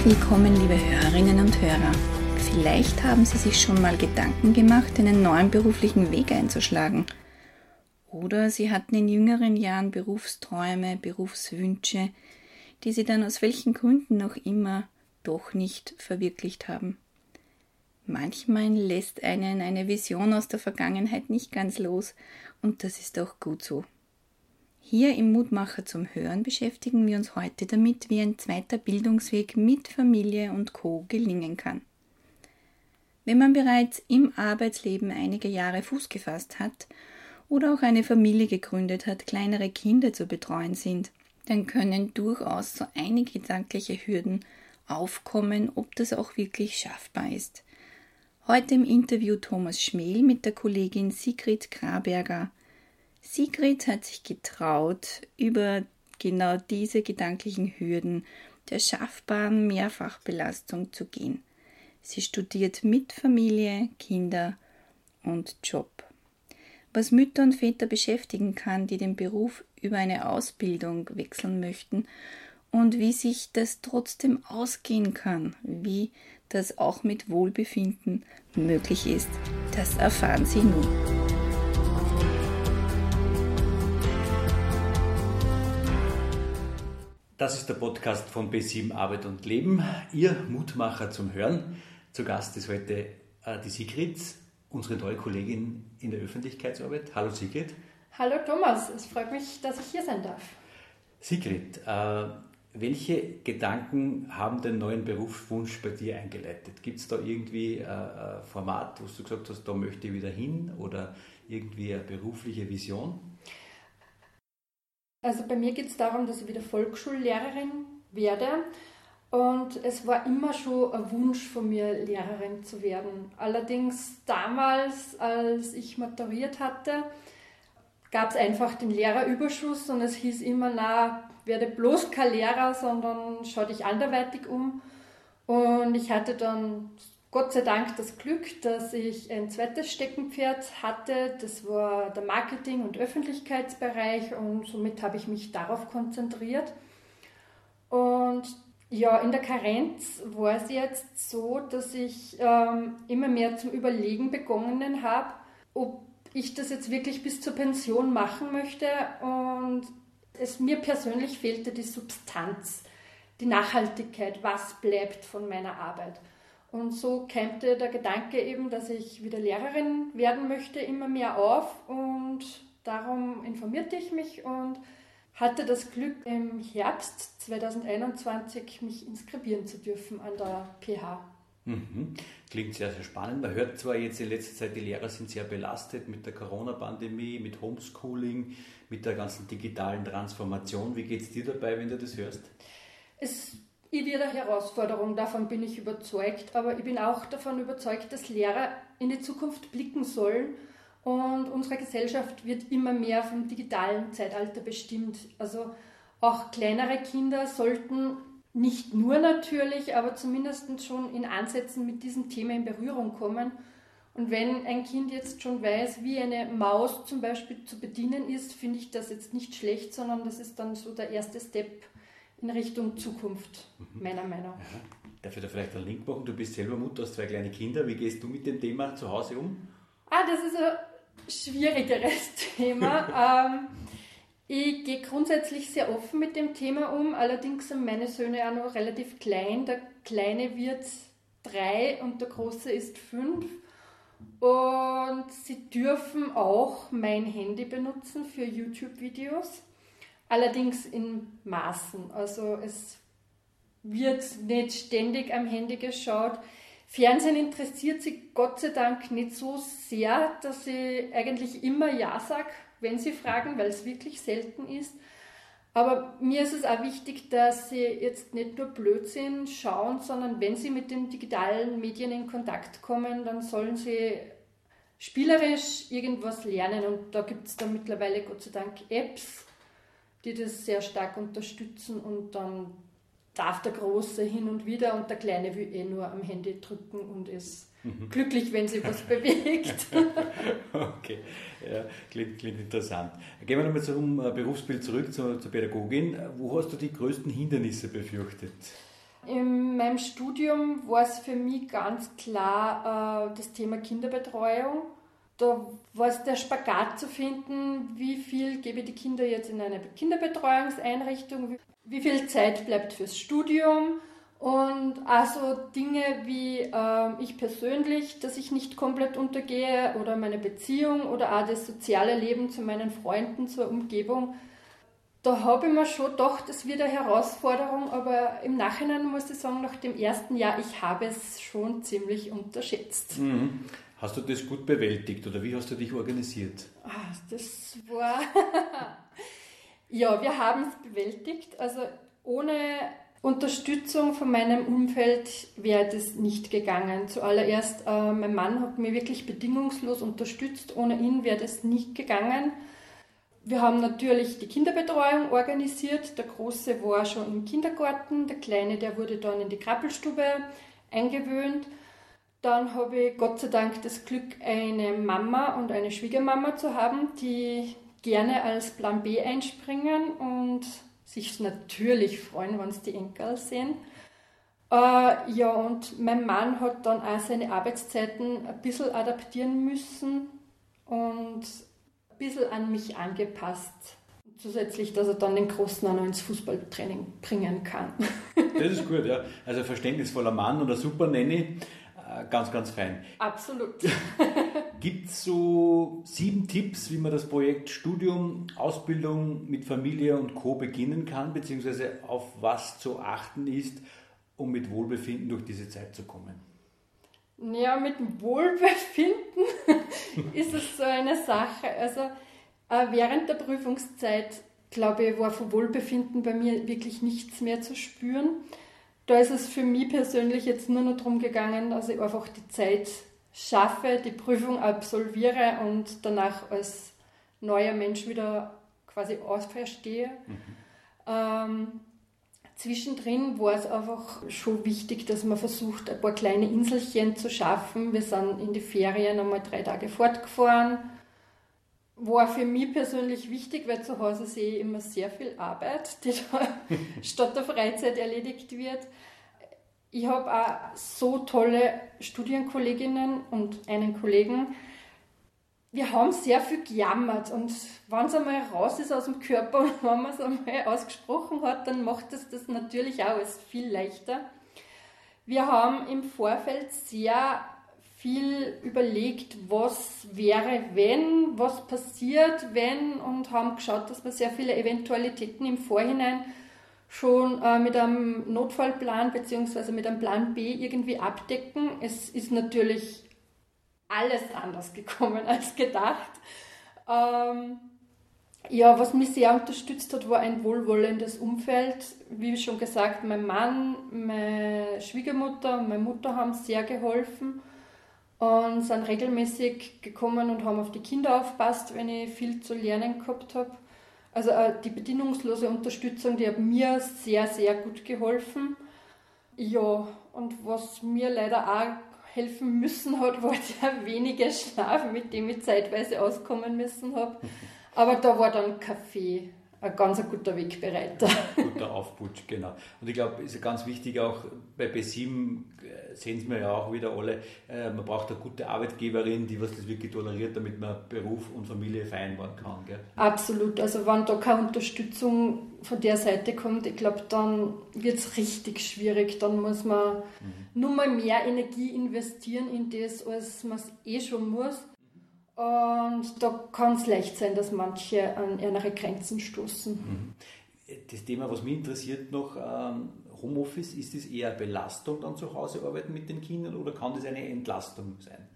Herzlich willkommen, liebe Hörerinnen und Hörer. Vielleicht haben Sie sich schon mal Gedanken gemacht, einen neuen beruflichen Weg einzuschlagen. Oder Sie hatten in jüngeren Jahren Berufsträume, Berufswünsche, die Sie dann aus welchen Gründen auch immer doch nicht verwirklicht haben. Manchmal lässt einen eine Vision aus der Vergangenheit nicht ganz los, und das ist auch gut so. Hier im Mutmacher zum Hören beschäftigen wir uns heute damit, wie ein zweiter Bildungsweg mit Familie und Co gelingen kann. Wenn man bereits im Arbeitsleben einige Jahre Fuß gefasst hat oder auch eine Familie gegründet hat, kleinere Kinder zu betreuen sind, dann können durchaus so einige gedankliche Hürden aufkommen, ob das auch wirklich schaffbar ist. Heute im Interview Thomas Schmel mit der Kollegin Sigrid Graberger Sigrid hat sich getraut, über genau diese gedanklichen Hürden der schaffbaren Mehrfachbelastung zu gehen. Sie studiert mit Familie, Kinder und Job. Was Mütter und Väter beschäftigen kann, die den Beruf über eine Ausbildung wechseln möchten und wie sich das trotzdem ausgehen kann, wie das auch mit Wohlbefinden möglich ist, das erfahren Sie nun. Das ist der Podcast von B7 Arbeit und Leben, Ihr Mutmacher zum Hören. Zu Gast ist heute äh, die Sigrid, unsere neue Kollegin in der Öffentlichkeitsarbeit. Hallo Sigrid. Hallo Thomas, es freut mich, dass ich hier sein darf. Sigrid, äh, welche Gedanken haben den neuen Berufswunsch bei dir eingeleitet? Gibt es da irgendwie äh, ein Format, wo du gesagt hast, da möchte ich wieder hin oder irgendwie eine berufliche Vision? Also bei mir geht es darum, dass ich wieder Volksschullehrerin werde. Und es war immer schon ein Wunsch von mir, Lehrerin zu werden. Allerdings damals, als ich maturiert hatte, gab es einfach den Lehrerüberschuss und es hieß immer, na, werde bloß kein Lehrer, sondern schau dich anderweitig um. Und ich hatte dann Gott sei Dank das Glück, dass ich ein zweites Steckenpferd hatte. Das war der Marketing- und Öffentlichkeitsbereich und somit habe ich mich darauf konzentriert. Und ja, in der Karenz war es jetzt so, dass ich ähm, immer mehr zum Überlegen begonnen habe, ob ich das jetzt wirklich bis zur Pension machen möchte. Und es mir persönlich fehlte die Substanz, die Nachhaltigkeit, was bleibt von meiner Arbeit. Und so kämpfte der Gedanke eben, dass ich wieder Lehrerin werden möchte, immer mehr auf. Und darum informierte ich mich und hatte das Glück, im Herbst 2021 mich inskribieren zu dürfen an der PH. Mhm. Klingt sehr, sehr spannend. Man hört zwar jetzt in letzter Zeit, die Lehrer sind sehr belastet mit der Corona-Pandemie, mit Homeschooling, mit der ganzen digitalen Transformation. Wie geht es dir dabei, wenn du das hörst? Es ich wieder Herausforderung, davon bin ich überzeugt, aber ich bin auch davon überzeugt, dass Lehrer in die Zukunft blicken sollen und unsere Gesellschaft wird immer mehr vom digitalen Zeitalter bestimmt. Also auch kleinere Kinder sollten nicht nur natürlich, aber zumindest schon in Ansätzen mit diesem Thema in Berührung kommen. Und wenn ein Kind jetzt schon weiß, wie eine Maus zum Beispiel zu bedienen ist, finde ich das jetzt nicht schlecht, sondern das ist dann so der erste Step in Richtung Zukunft, mhm. meiner Meinung nach. Ja. Darf ich da vielleicht einen Link machen? Du bist selber Mutter, hast zwei kleine Kinder. Wie gehst du mit dem Thema zu Hause um? Ah, das ist ein schwierigeres Thema. ähm, ich gehe grundsätzlich sehr offen mit dem Thema um. Allerdings sind meine Söhne auch noch relativ klein. Der Kleine wird drei und der Große ist fünf. Und sie dürfen auch mein Handy benutzen für YouTube-Videos allerdings in Maßen. Also es wird nicht ständig am Handy geschaut. Fernsehen interessiert sie Gott sei Dank nicht so sehr, dass ich eigentlich immer Ja sage, wenn sie fragen, weil es wirklich selten ist. Aber mir ist es auch wichtig, dass sie jetzt nicht nur Blödsinn schauen, sondern wenn sie mit den digitalen Medien in Kontakt kommen, dann sollen sie spielerisch irgendwas lernen. Und da gibt es dann mittlerweile Gott sei Dank Apps, die das sehr stark unterstützen und dann darf der Große hin und wieder und der Kleine will eh nur am Handy drücken und ist mhm. glücklich, wenn sich was bewegt. okay, ja, klingt, klingt, interessant. Gehen wir nochmal zum äh, Berufsbild zurück, zur, zur Pädagogin. Wo hast du die größten Hindernisse befürchtet? In meinem Studium war es für mich ganz klar äh, das Thema Kinderbetreuung. Da war es der Spagat zu finden, wie viel gebe ich die Kinder jetzt in eine Kinderbetreuungseinrichtung, wie viel Zeit bleibt fürs Studium und also Dinge wie äh, ich persönlich, dass ich nicht komplett untergehe oder meine Beziehung oder auch das soziale Leben zu meinen Freunden, zur Umgebung. Da habe ich mir schon gedacht, das wird eine Herausforderung, aber im Nachhinein muss ich sagen, nach dem ersten Jahr, ich habe es schon ziemlich unterschätzt. Mhm. Hast du das gut bewältigt oder wie hast du dich organisiert? Ah, das war Ja, wir haben es bewältigt. Also ohne Unterstützung von meinem Umfeld wäre das nicht gegangen. Zuallererst, äh, mein Mann hat mir wirklich bedingungslos unterstützt. Ohne ihn wäre das nicht gegangen. Wir haben natürlich die Kinderbetreuung organisiert. Der Große war schon im Kindergarten, der Kleine, der wurde dann in die Krabbelstube eingewöhnt. Dann habe ich Gott sei Dank das Glück, eine Mama und eine Schwiegermama zu haben, die gerne als Plan B einspringen und sich natürlich freuen, wenn sie die Enkel sehen. Äh, ja, und mein Mann hat dann auch seine Arbeitszeiten ein bisschen adaptieren müssen und ein bisschen an mich angepasst. Zusätzlich, dass er dann den Großen auch noch ins Fußballtraining bringen kann. Das ist gut, ja. Also verständnisvoller Mann und ein super Nanny. Äh, ganz, ganz fein. Absolut. Gibt es so sieben Tipps, wie man das Projekt Studium, Ausbildung mit Familie und Co. beginnen kann, beziehungsweise auf was zu achten ist, um mit Wohlbefinden durch diese Zeit zu kommen? Ja, mit Wohlbefinden ist es so eine Sache. Also äh, während der Prüfungszeit, glaube ich, war von Wohlbefinden bei mir wirklich nichts mehr zu spüren da ist es für mich persönlich jetzt nur noch darum gegangen, dass ich einfach die Zeit schaffe, die Prüfung absolviere und danach als neuer Mensch wieder quasi ausverstehe. Mhm. Ähm, zwischendrin war es einfach schon wichtig, dass man versucht, ein paar kleine Inselchen zu schaffen. Wir sind in die Ferien einmal drei Tage fortgefahren war für mich persönlich wichtig, weil zu Hause sehe ich immer sehr viel Arbeit, die da statt der Freizeit erledigt wird. Ich habe auch so tolle Studienkolleginnen und einen Kollegen. Wir haben sehr viel gejammert und wenn es einmal raus ist aus dem Körper und wenn man es einmal ausgesprochen hat, dann macht es das natürlich auch alles viel leichter. Wir haben im Vorfeld sehr viel überlegt, was wäre, wenn, was passiert, wenn und haben geschaut, dass wir sehr viele Eventualitäten im Vorhinein schon äh, mit einem Notfallplan bzw. mit einem Plan B irgendwie abdecken. Es ist natürlich alles anders gekommen als gedacht. Ähm, ja, was mich sehr unterstützt hat, war ein wohlwollendes Umfeld. Wie schon gesagt, mein Mann, meine Schwiegermutter und meine Mutter haben sehr geholfen und sind regelmäßig gekommen und haben auf die Kinder aufpasst, wenn ich viel zu lernen gehabt habe. Also äh, die bedingungslose Unterstützung, die hat mir sehr, sehr gut geholfen. Ja, und was mir leider auch helfen müssen hat, war der wenige Schlaf, mit dem ich zeitweise auskommen müssen habe. Aber da war dann Kaffee ein ganz guter Wegbereiter. Guter Aufputsch, genau. Und ich glaube, ist ganz wichtig auch bei B7 äh, sehen es wir ja auch wieder alle, äh, man braucht eine gute Arbeitgeberin, die was das wirklich toleriert, damit man Beruf und Familie vereinbaren kann. Gell? Absolut. Also wenn da keine Unterstützung von der Seite kommt, ich glaube, dann wird es richtig schwierig. Dann muss man mhm. nur mal mehr Energie investieren in das, als man es eh schon muss. Und da kann es leicht sein, dass manche an ihre Grenzen stoßen. Mhm. das Thema, was mich interessiert noch, ähm, Homeoffice, ist das eher Belastung dann zu Hause arbeiten mit den Kindern oder kann das eine Entlastung sein?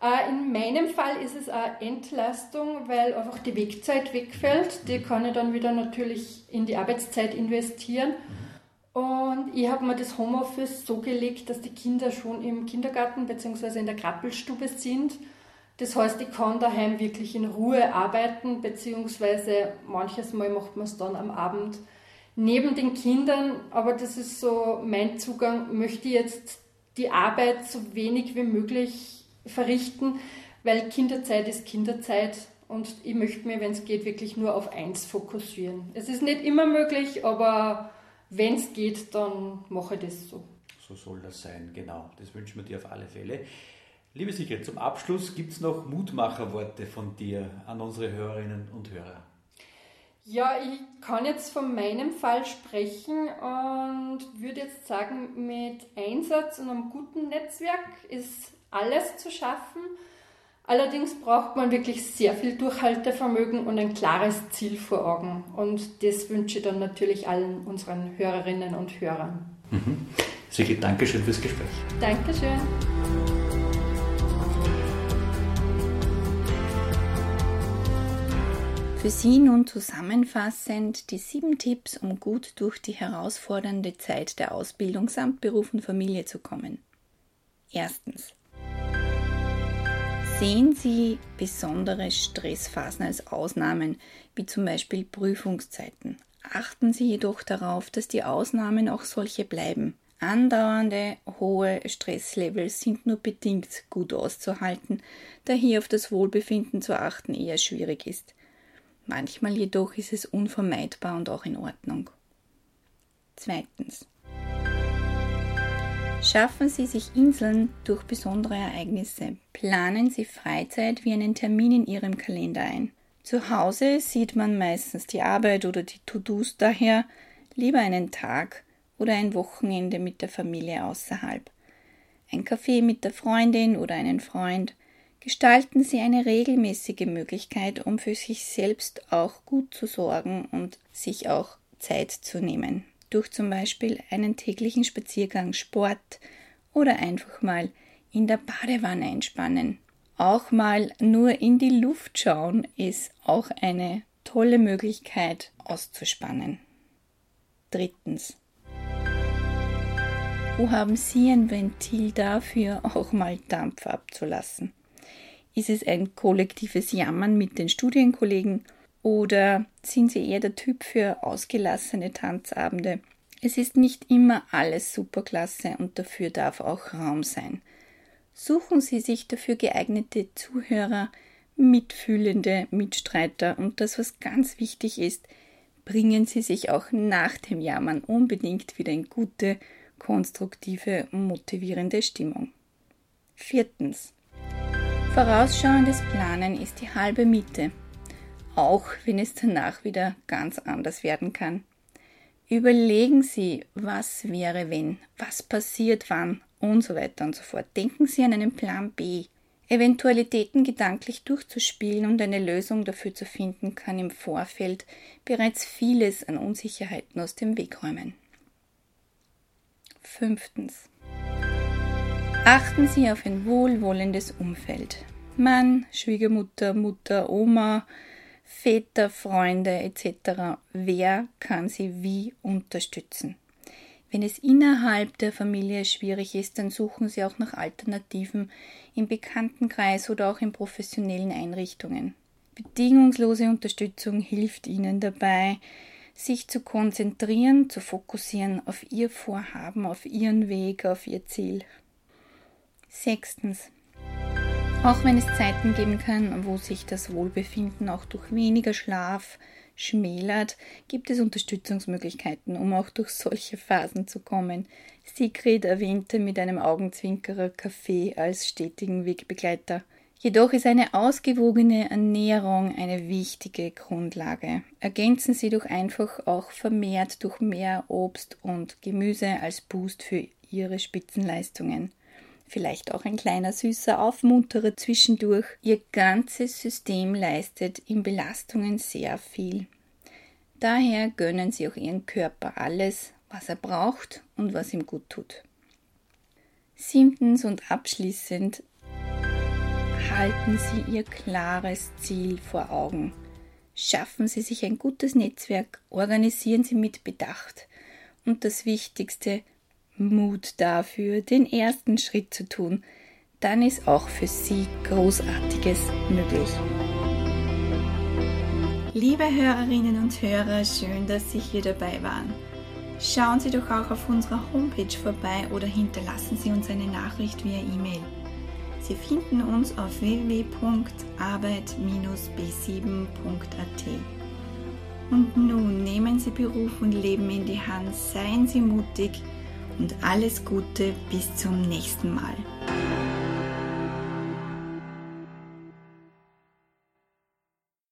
Äh, in meinem Fall ist es eine Entlastung, weil einfach die Wegzeit wegfällt. Die kann ich dann wieder natürlich in die Arbeitszeit investieren. Und ich habe mir das Homeoffice so gelegt, dass die Kinder schon im Kindergarten bzw. in der Krabbelstube sind. Das heißt, ich kann daheim wirklich in Ruhe arbeiten, beziehungsweise manches Mal macht man es dann am Abend neben den Kindern. Aber das ist so mein Zugang, möchte jetzt die Arbeit so wenig wie möglich verrichten, weil Kinderzeit ist Kinderzeit und ich möchte mir, wenn es geht, wirklich nur auf eins fokussieren. Es ist nicht immer möglich, aber wenn es geht, dann mache ich das so. So soll das sein, genau. Das wünschen wir dir auf alle Fälle. Liebe Sigrid, zum Abschluss gibt es noch Mutmacherworte von dir an unsere Hörerinnen und Hörer. Ja, ich kann jetzt von meinem Fall sprechen und würde jetzt sagen, mit Einsatz und einem guten Netzwerk ist alles zu schaffen. Allerdings braucht man wirklich sehr viel Durchhaltevermögen und ein klares Ziel vor Augen. Und das wünsche ich dann natürlich allen unseren Hörerinnen und Hörern. Mhm. Sigrid, Dankeschön fürs Gespräch. Dankeschön. Für Sie nun zusammenfassend die sieben Tipps, um gut durch die herausfordernde Zeit der Ausbildung samt Beruf und Familie zu kommen. Erstens. Sehen Sie besondere Stressphasen als Ausnahmen, wie zum Beispiel Prüfungszeiten. Achten Sie jedoch darauf, dass die Ausnahmen auch solche bleiben. Andauernde hohe Stresslevels sind nur bedingt gut auszuhalten, da hier auf das Wohlbefinden zu achten eher schwierig ist. Manchmal jedoch ist es unvermeidbar und auch in Ordnung. Zweitens. Schaffen Sie sich Inseln durch besondere Ereignisse. Planen Sie Freizeit wie einen Termin in Ihrem Kalender ein. Zu Hause sieht man meistens die Arbeit oder die To-Dos daher lieber einen Tag oder ein Wochenende mit der Familie außerhalb. Ein Kaffee mit der Freundin oder einen Freund. Gestalten Sie eine regelmäßige Möglichkeit, um für sich selbst auch gut zu sorgen und sich auch Zeit zu nehmen durch zum Beispiel einen täglichen Spaziergang, Sport oder einfach mal in der Badewanne entspannen. Auch mal nur in die Luft schauen ist auch eine tolle Möglichkeit auszuspannen. Drittens. Wo haben Sie ein Ventil dafür, auch mal Dampf abzulassen? Ist es ein kollektives Jammern mit den Studienkollegen oder sind Sie eher der Typ für ausgelassene Tanzabende? Es ist nicht immer alles superklasse und dafür darf auch Raum sein. Suchen Sie sich dafür geeignete Zuhörer, mitfühlende Mitstreiter und das, was ganz wichtig ist, bringen Sie sich auch nach dem Jammern unbedingt wieder in gute, konstruktive, motivierende Stimmung. Viertens. Vorausschauendes Planen ist die halbe Miete auch wenn es danach wieder ganz anders werden kann. Überlegen Sie, was wäre wenn, was passiert wann und so weiter und so fort. Denken Sie an einen Plan B. Eventualitäten gedanklich durchzuspielen und eine Lösung dafür zu finden, kann im Vorfeld bereits vieles an Unsicherheiten aus dem Weg räumen. Fünftens. Achten Sie auf ein wohlwollendes Umfeld. Mann, Schwiegermutter, Mutter, Oma, Väter, Freunde etc. Wer kann sie wie unterstützen? Wenn es innerhalb der Familie schwierig ist, dann suchen Sie auch nach Alternativen im Bekanntenkreis oder auch in professionellen Einrichtungen. Bedingungslose Unterstützung hilft Ihnen dabei, sich zu konzentrieren, zu fokussieren auf Ihr Vorhaben, auf Ihren Weg, auf Ihr Ziel. Sechstens. Auch wenn es Zeiten geben kann, wo sich das Wohlbefinden auch durch weniger Schlaf schmälert, gibt es Unterstützungsmöglichkeiten, um auch durch solche Phasen zu kommen. Sigrid erwähnte mit einem Augenzwinkerer Kaffee als stetigen Wegbegleiter. Jedoch ist eine ausgewogene Ernährung eine wichtige Grundlage. Ergänzen Sie doch einfach auch vermehrt durch mehr Obst und Gemüse als Boost für Ihre Spitzenleistungen vielleicht auch ein kleiner süßer Aufmunterer zwischendurch. Ihr ganzes System leistet in Belastungen sehr viel. Daher gönnen Sie auch Ihren Körper alles, was er braucht und was ihm gut tut. Siebtens und abschließend halten Sie Ihr klares Ziel vor Augen. Schaffen Sie sich ein gutes Netzwerk, organisieren Sie mit Bedacht und das Wichtigste, Mut dafür, den ersten Schritt zu tun. Dann ist auch für Sie Großartiges möglich. Liebe Hörerinnen und Hörer, schön, dass Sie hier dabei waren. Schauen Sie doch auch auf unserer Homepage vorbei oder hinterlassen Sie uns eine Nachricht via E-Mail. Sie finden uns auf www.arbeit-b7.at. Und nun nehmen Sie Beruf und Leben in die Hand, seien Sie mutig und alles Gute bis zum nächsten Mal.